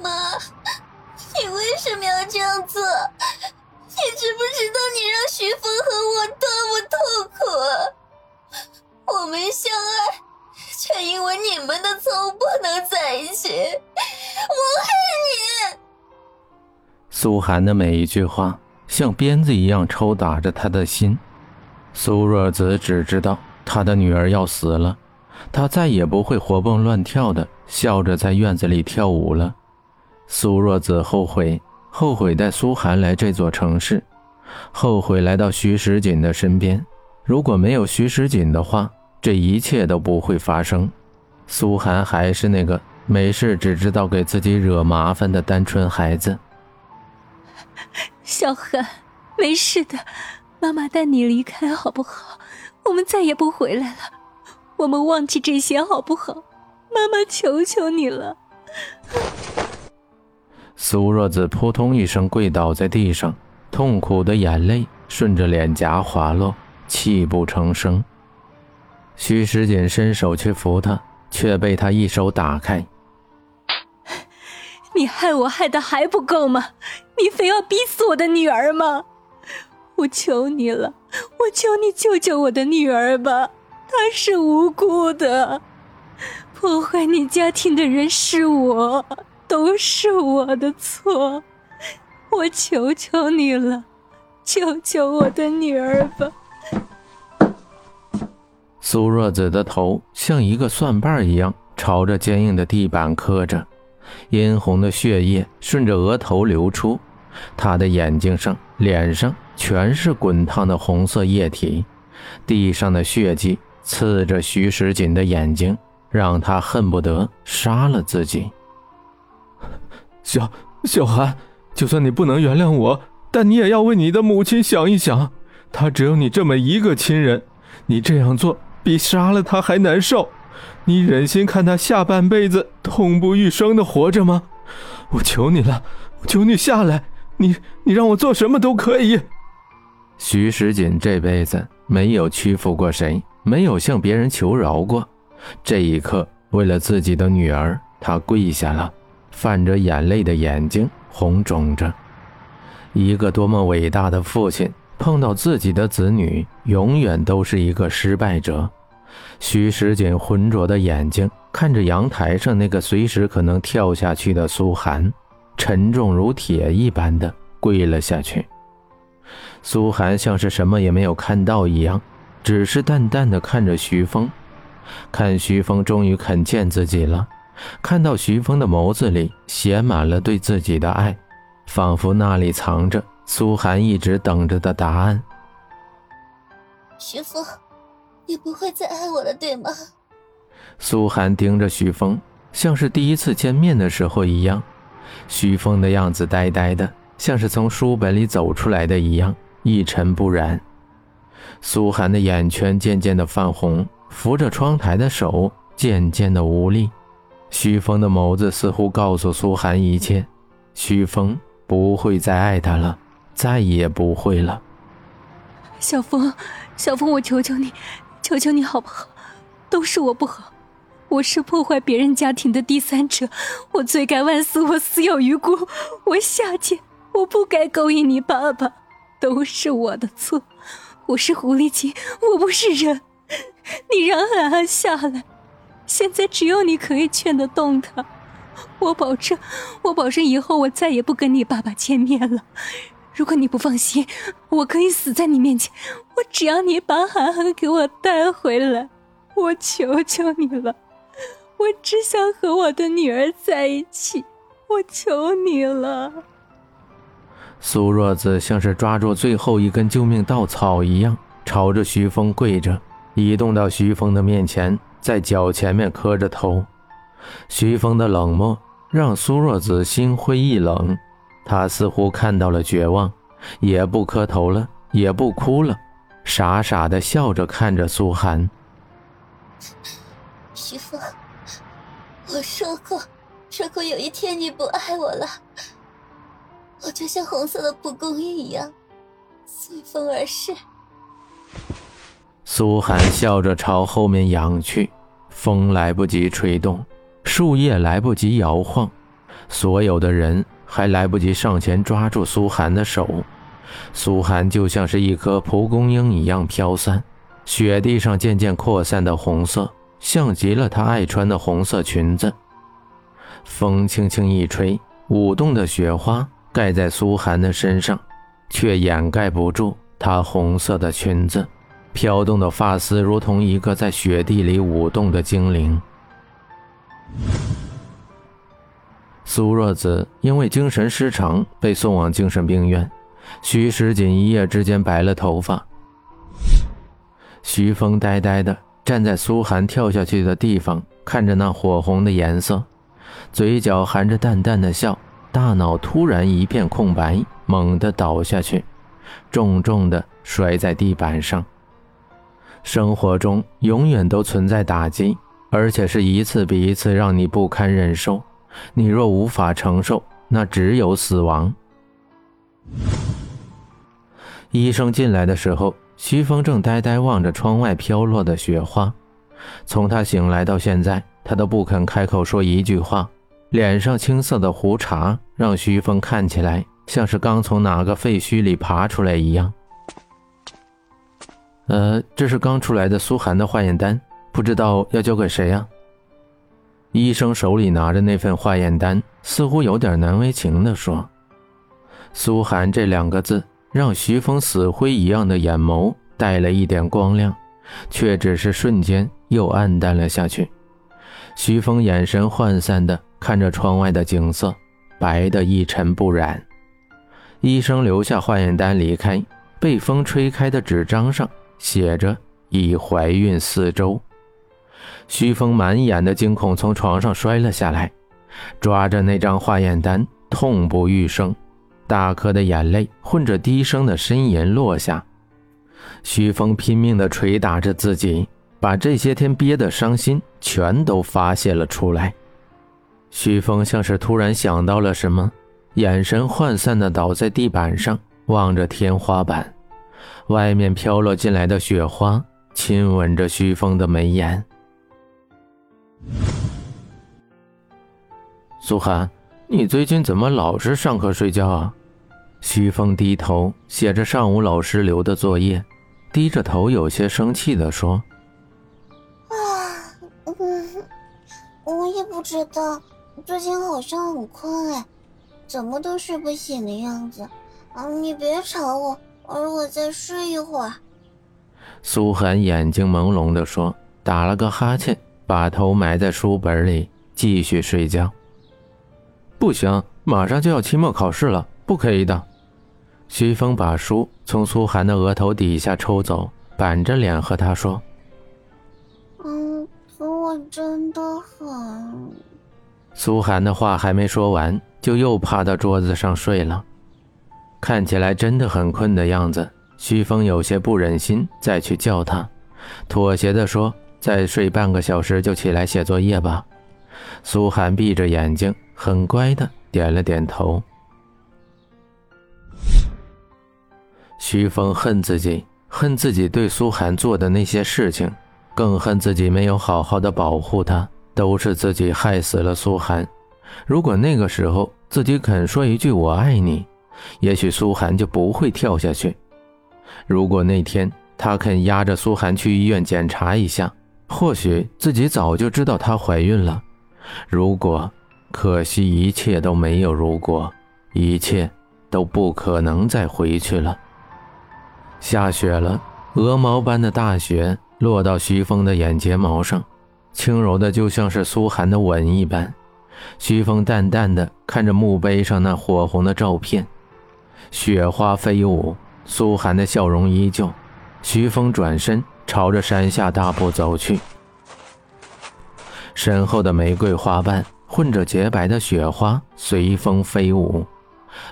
妈，你为什么要这样做？你知不知道你让徐峰和我多么痛苦啊？我们相爱，却因为你们的错误不能在一起，我恨你！苏寒的每一句话像鞭子一样抽打着他的心。苏若子只知道他的女儿要死了，她再也不会活蹦乱跳的笑着在院子里跳舞了。苏若子后悔，后悔带苏寒来这座城市，后悔来到徐时锦的身边。如果没有徐时锦的话，这一切都不会发生。苏寒还是那个没事只知道给自己惹麻烦的单纯孩子。小寒，没事的。妈妈带你离开好不好？我们再也不回来了，我们忘记这些好不好？妈妈求求你了。苏若子扑通一声跪倒在地上，痛苦的眼泪顺着脸颊滑落，泣不成声。徐时锦伸手去扶她，却被她一手打开。你害我害的还不够吗？你非要逼死我的女儿吗？我求你了，我求你救救我的女儿吧，她是无辜的，破坏你家庭的人是我，都是我的错，我求求你了，救救我的女儿吧。苏若子的头像一个蒜瓣一样朝着坚硬的地板磕着，殷红的血液顺着额头流出，她的眼睛上、脸上。全是滚烫的红色液体，地上的血迹刺着徐时锦的眼睛，让他恨不得杀了自己。小小韩，就算你不能原谅我，但你也要为你的母亲想一想，她只有你这么一个亲人，你这样做比杀了她还难受。你忍心看她下半辈子痛不欲生的活着吗？我求你了，我求你下来，你你让我做什么都可以。徐时锦这辈子没有屈服过谁，没有向别人求饶过。这一刻，为了自己的女儿，他跪下了，泛着眼泪的眼睛红肿着。一个多么伟大的父亲，碰到自己的子女，永远都是一个失败者。徐时锦浑浊的眼睛看着阳台上那个随时可能跳下去的苏寒，沉重如铁一般的跪了下去。苏寒像是什么也没有看到一样，只是淡淡的看着徐峰，看徐峰终于肯见自己了，看到徐峰的眸子里写满了对自己的爱，仿佛那里藏着苏寒一直等着的答案。徐峰，你不会再爱我了，对吗？苏寒盯着徐峰，像是第一次见面的时候一样，徐峰的样子呆呆的，像是从书本里走出来的一样。一尘不染，苏寒的眼圈渐渐的泛红，扶着窗台的手渐渐的无力。徐峰的眸子似乎告诉苏寒一切，徐峰不会再爱他了，再也不会了。小峰，小峰，我求求你，求求你好不好？都是我不好，我是破坏别人家庭的第三者，我罪该万死，我死有余辜，我下贱，我不该勾引你爸爸。都是我的错，我是狐狸精，我不是人。你让安安下来，现在只有你可以劝得动他。我保证，我保证以后我再也不跟你爸爸见面了。如果你不放心，我可以死在你面前，我只要你把涵涵给我带回来。我求求你了，我只想和我的女儿在一起，我求你了。苏若子像是抓住最后一根救命稻草一样，朝着徐峰跪着，移动到徐峰的面前，在脚前面磕着头。徐峰的冷漠让苏若子心灰意冷，他似乎看到了绝望，也不磕头了，也不哭了，傻傻的笑着看着苏寒。徐峰，我说过，如果有一天你不爱我了。我就像红色的蒲公英一样，随风而逝。苏寒笑着朝后面仰去，风来不及吹动，树叶来不及摇晃。所有的人还来不及上前抓住苏寒的手，苏寒就像是一颗蒲公英一样飘散，雪地上渐渐扩散的红色，像极了她爱穿的红色裙子。风轻轻一吹，舞动的雪花盖在苏寒的身上，却掩盖不住她红色的裙子。飘动的发丝如同一个在雪地里舞动的精灵。苏若子因为精神失常被送往精神病院，徐时锦一夜之间白了头发。徐峰呆呆的站在苏寒跳下去的地方，看着那火红的颜色，嘴角含着淡淡的笑，大脑突然一片空白，猛地倒下去，重重的摔在地板上。生活中永远都存在打击，而且是一次比一次让你不堪忍受。你若无法承受，那只有死亡。医生进来的时候，徐峰正呆呆望着窗外飘落的雪花。从他醒来到现在，他都不肯开口说一句话。脸上青涩的胡茬让徐峰看起来像是刚从哪个废墟里爬出来一样。呃，这是刚出来的苏寒的化验单，不知道要交给谁呀？医生手里拿着那份化验单，似乎有点难为情地说：“苏寒这两个字，让徐峰死灰一样的眼眸带了一点光亮，却只是瞬间又暗淡了下去。”徐峰眼神涣散地看着窗外的景色，白的一尘不染。医生留下化验单离开，被风吹开的纸张上。写着已怀孕四周，徐峰满眼的惊恐，从床上摔了下来，抓着那张化验单，痛不欲生，大颗的眼泪混着低声的呻吟落下。徐峰拼命地捶打着自己，把这些天憋的伤心全都发泄了出来。徐峰像是突然想到了什么，眼神涣散地倒在地板上，望着天花板。外面飘落进来的雪花亲吻着徐峰的眉眼。苏寒，你最近怎么老是上课睡觉啊？徐峰低头写着上午老师留的作业，低着头有些生气的说：“啊，嗯，我也不知道，最近好像很困哎，怎么都睡不醒的样子。啊，你别吵我。”而我再睡一会儿。苏寒眼睛朦胧地说，打了个哈欠，把头埋在书本里，继续睡觉。不行，马上就要期末考试了，不可以的。徐峰把书从苏寒的额头底下抽走，板着脸和他说：“嗯，可我真的很……”苏寒的话还没说完，就又趴到桌子上睡了。看起来真的很困的样子，徐峰有些不忍心再去叫他，妥协的说：“再睡半个小时就起来写作业吧。”苏寒闭着眼睛，很乖的点了点头。徐峰恨自己，恨自己对苏寒做的那些事情，更恨自己没有好好的保护他，都是自己害死了苏寒。如果那个时候自己肯说一句“我爱你”，也许苏寒就不会跳下去。如果那天他肯压着苏寒去医院检查一下，或许自己早就知道她怀孕了。如果，可惜一切都没有如果，一切都不可能再回去了。下雪了，鹅毛般的大雪落到徐峰的眼睫毛上，轻柔的就像是苏寒的吻一般。徐峰淡淡的看着墓碑上那火红的照片。雪花飞舞，苏寒的笑容依旧。徐峰转身朝着山下大步走去，身后的玫瑰花瓣混着洁白的雪花随风飞舞。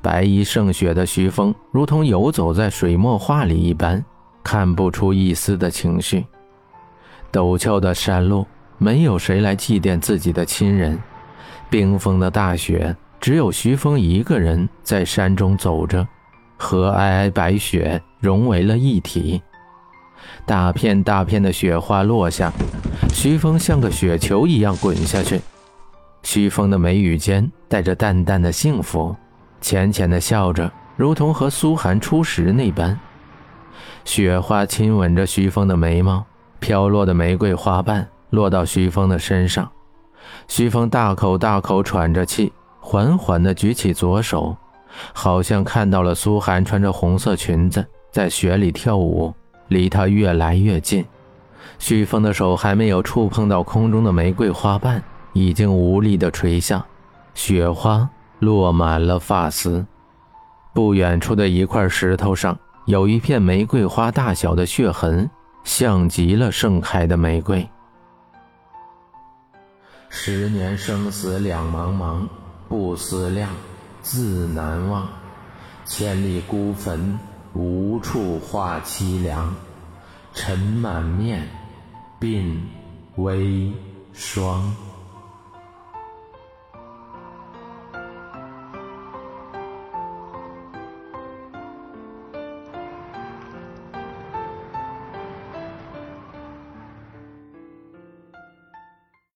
白衣胜雪的徐峰如同游走在水墨画里一般，看不出一丝的情绪。陡峭的山路，没有谁来祭奠自己的亲人。冰封的大雪。只有徐峰一个人在山中走着，和皑皑白雪融为了一体。大片大片的雪花落下，徐峰像个雪球一样滚下去。徐峰的眉宇间带着淡淡的幸福，浅浅的笑着，如同和苏寒初时那般。雪花亲吻着徐峰的眉毛，飘落的玫瑰花瓣落到徐峰的身上。徐峰大口大口喘着气，缓缓地举起左手，好像看到了苏寒穿着红色裙子在雪里跳舞，离他越来越近。旭峰的手还没有触碰到空中的玫瑰花瓣，已经无力地垂下，雪花落满了发丝。不远处的一块石头上有一片玫瑰花大小的血痕，像极了盛开的玫瑰。十年生死两茫茫，不思量，自难忘。千里孤坟，无处话凄凉。尘满面，鬓微霜。